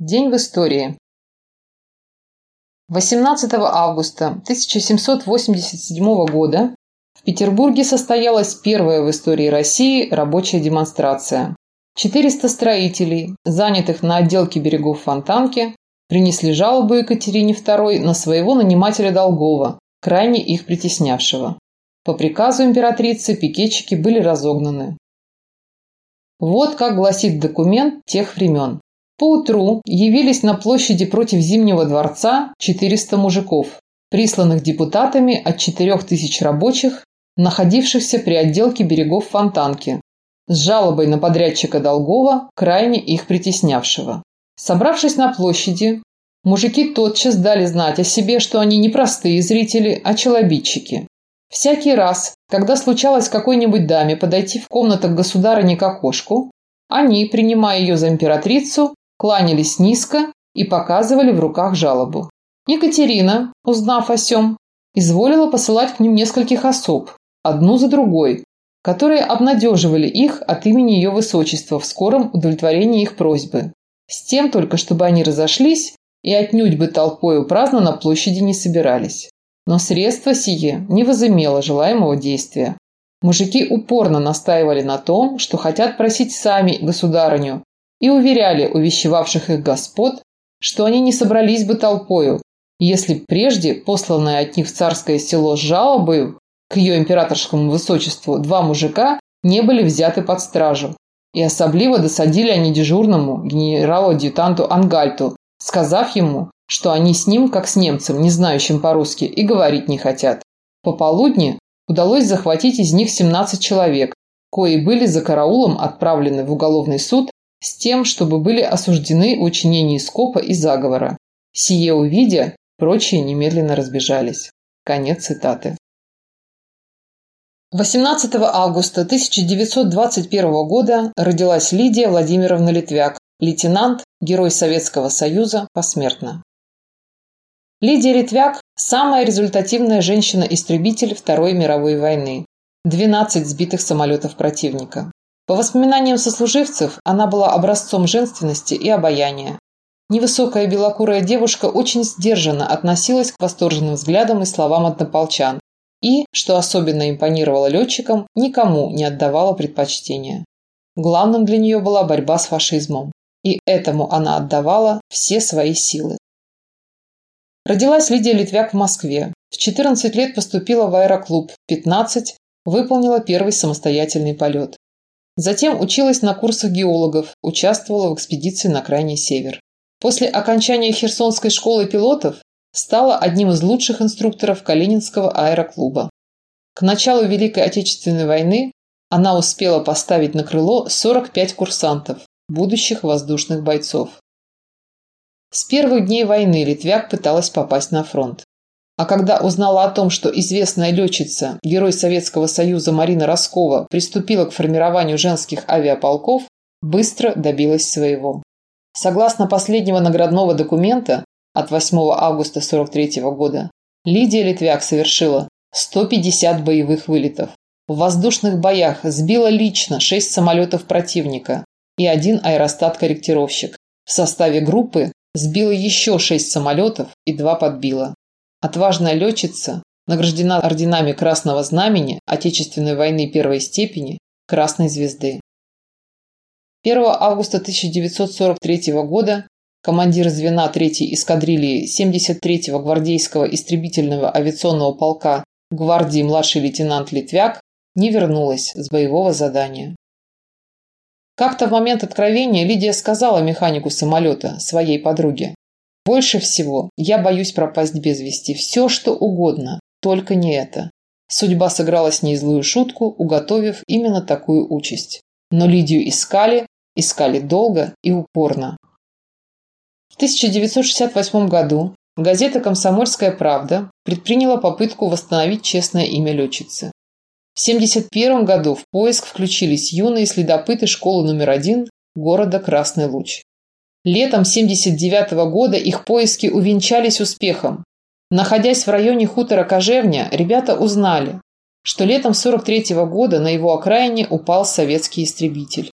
День в истории. 18 августа 1787 года в Петербурге состоялась первая в истории России рабочая демонстрация. 400 строителей, занятых на отделке берегов Фонтанки, принесли жалобу Екатерине II на своего нанимателя Долгова, крайне их притеснявшего. По приказу императрицы пикетчики были разогнаны. Вот как гласит документ тех времен. Поутру явились на площади против Зимнего дворца 400 мужиков, присланных депутатами от 4000 рабочих, находившихся при отделке берегов Фонтанки, с жалобой на подрядчика Долгова, крайне их притеснявшего. Собравшись на площади, мужики тотчас дали знать о себе, что они не простые зрители, а челобитчики. Всякий раз, когда случалось какой-нибудь даме подойти в комнату к государыне к окошку, они, принимая ее за императрицу, кланялись низко и показывали в руках жалобу. Екатерина, узнав о сём, изволила посылать к ним нескольких особ, одну за другой, которые обнадеживали их от имени ее высочества в скором удовлетворении их просьбы. С тем только, чтобы они разошлись и отнюдь бы толпою праздно на площади не собирались. Но средство сие не возымело желаемого действия. Мужики упорно настаивали на том, что хотят просить сами государыню и уверяли увещевавших их господ, что они не собрались бы толпою, если прежде посланное от них в царское село с жалобой к ее императорскому высочеству два мужика не были взяты под стражу. И особливо досадили они дежурному генералу-адъютанту Ангальту, сказав ему, что они с ним, как с немцем, не знающим по-русски, и говорить не хотят. Пополудни удалось захватить из них 17 человек, кои были за караулом отправлены в уголовный суд с тем, чтобы были осуждены в учинении скопа и заговора. Сие увидя, прочие немедленно разбежались. Конец цитаты. 18 августа 1921 года родилась Лидия Владимировна Литвяк, лейтенант, герой Советского Союза, посмертно. Лидия Литвяк – самая результативная женщина-истребитель Второй мировой войны. 12 сбитых самолетов противника. По воспоминаниям сослуживцев, она была образцом женственности и обаяния. Невысокая белокурая девушка очень сдержанно относилась к восторженным взглядам и словам однополчан и, что особенно импонировало летчикам, никому не отдавала предпочтения. Главным для нее была борьба с фашизмом, и этому она отдавала все свои силы. Родилась Лидия Литвяк в Москве. В 14 лет поступила в аэроклуб, в 15 выполнила первый самостоятельный полет. Затем училась на курсах геологов, участвовала в экспедиции на Крайний Север. После окончания Херсонской школы пилотов стала одним из лучших инструкторов Калининского аэроклуба. К началу Великой Отечественной войны она успела поставить на крыло 45 курсантов, будущих воздушных бойцов. С первых дней войны Литвяк пыталась попасть на фронт. А когда узнала о том, что известная летчица, герой Советского Союза Марина Роскова, приступила к формированию женских авиаполков, быстро добилась своего. Согласно последнего наградного документа от 8 августа 1943 года, Лидия Литвяк совершила 150 боевых вылетов. В воздушных боях сбила лично 6 самолетов противника и один аэростат-корректировщик. В составе группы сбила еще 6 самолетов и 2 подбила. Отважная летчица награждена орденами Красного Знамени Отечественной войны первой степени Красной Звезды. 1 августа 1943 года командир звена 3-й эскадрильи 73-го гвардейского истребительного авиационного полка гвардии младший лейтенант Литвяк не вернулась с боевого задания. Как-то в момент откровения Лидия сказала механику самолета, своей подруге, больше всего я боюсь пропасть без вести. Все, что угодно, только не это. Судьба сыграла с ней злую шутку, уготовив именно такую участь. Но Лидию искали, искали долго и упорно. В 1968 году газета «Комсомольская правда» предприняла попытку восстановить честное имя летчицы. В 1971 году в поиск включились юные следопыты школы номер один города Красный Луч. Летом 79 -го года их поиски увенчались успехом. Находясь в районе хутора Кожевня, ребята узнали, что летом 43 -го года на его окраине упал советский истребитель.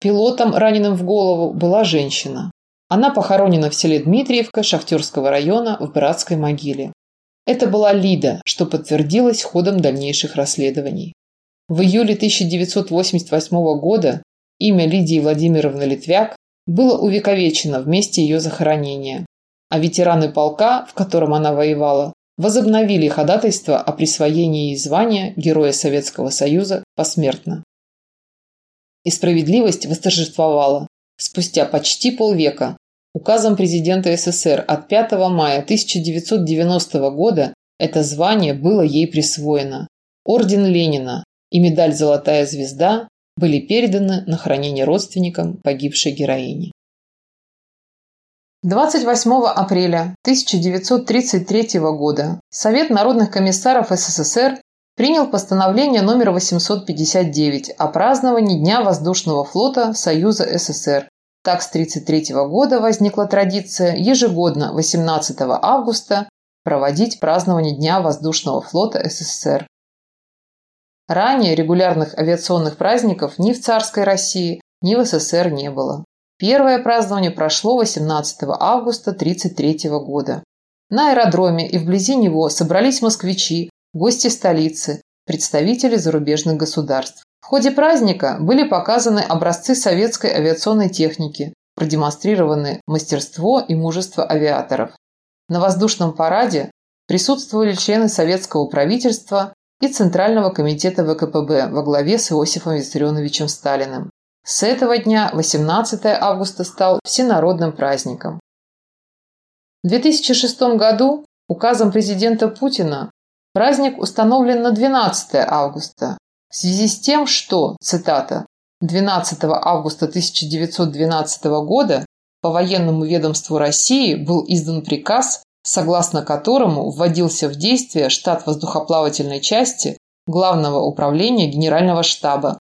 Пилотом, раненым в голову, была женщина. Она похоронена в селе Дмитриевка Шахтерского района в братской могиле. Это была Лида, что подтвердилось ходом дальнейших расследований. В июле 1988 года имя Лидии Владимировны Литвяк было увековечено в месте ее захоронения, а ветераны полка, в котором она воевала, возобновили ходатайство о присвоении ей звания Героя Советского Союза посмертно. И справедливость восторжествовала спустя почти полвека указом президента СССР от 5 мая 1990 года это звание было ей присвоено. Орден Ленина и медаль «Золотая звезда» были переданы на хранение родственникам погибшей героини. 28 апреля 1933 года Совет народных комиссаров СССР принял постановление номер 859 о праздновании Дня воздушного флота Союза СССр. Так с 1933 года возникла традиция ежегодно 18 августа проводить празднование Дня воздушного флота СССР. Ранее регулярных авиационных праздников ни в царской России, ни в СССР не было. Первое празднование прошло 18 августа 1933 года. На аэродроме и вблизи него собрались москвичи, гости столицы, представители зарубежных государств. В ходе праздника были показаны образцы советской авиационной техники, продемонстрированы мастерство и мужество авиаторов. На воздушном параде присутствовали члены советского правительства и Центрального комитета ВКПБ во главе с Иосифом Виссарионовичем Сталиным. С этого дня 18 августа стал всенародным праздником. В 2006 году указом президента Путина праздник установлен на 12 августа в связи с тем, что, цитата, 12 августа 1912 года по военному ведомству России был издан приказ, согласно которому вводился в действие штат воздухоплавательной части Главного управления Генерального штаба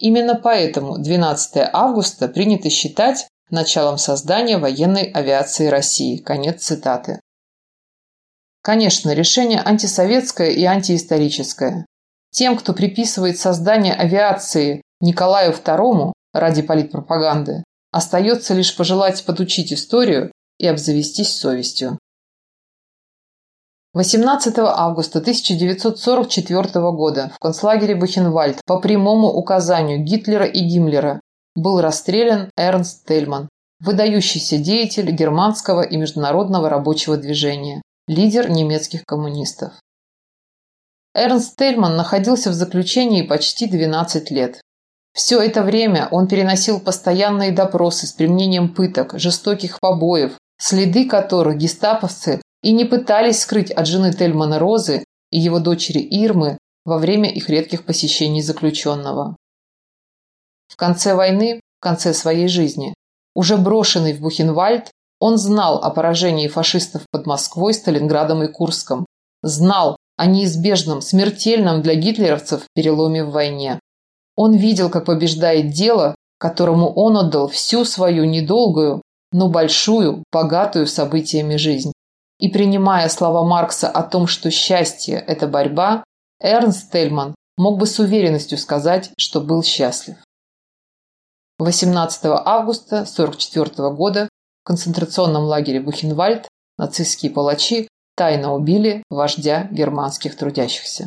Именно поэтому 12 августа принято считать началом создания военной авиации России. Конец цитаты. Конечно, решение антисоветское и антиисторическое. Тем, кто приписывает создание авиации Николаю II ради политпропаганды, остается лишь пожелать подучить историю и обзавестись совестью. 18 августа 1944 года в концлагере Бухенвальд по прямому указанию Гитлера и Гиммлера был расстрелян Эрнст Тельман, выдающийся деятель германского и международного рабочего движения, лидер немецких коммунистов. Эрнст Тельман находился в заключении почти 12 лет. Все это время он переносил постоянные допросы с применением пыток, жестоких побоев, следы которых гестаповцы и не пытались скрыть от жены Тельмана Розы и его дочери Ирмы во время их редких посещений заключенного. В конце войны, в конце своей жизни, уже брошенный в Бухенвальд, он знал о поражении фашистов под Москвой, Сталинградом и Курском, знал о неизбежном, смертельном для гитлеровцев переломе в войне. Он видел, как побеждает дело, которому он отдал всю свою недолгую, но большую, богатую событиями жизнь. И принимая слова Маркса о том, что счастье – это борьба, Эрнст Тельман мог бы с уверенностью сказать, что был счастлив. 18 августа 1944 года в концентрационном лагере Бухенвальд нацистские палачи тайно убили вождя германских трудящихся.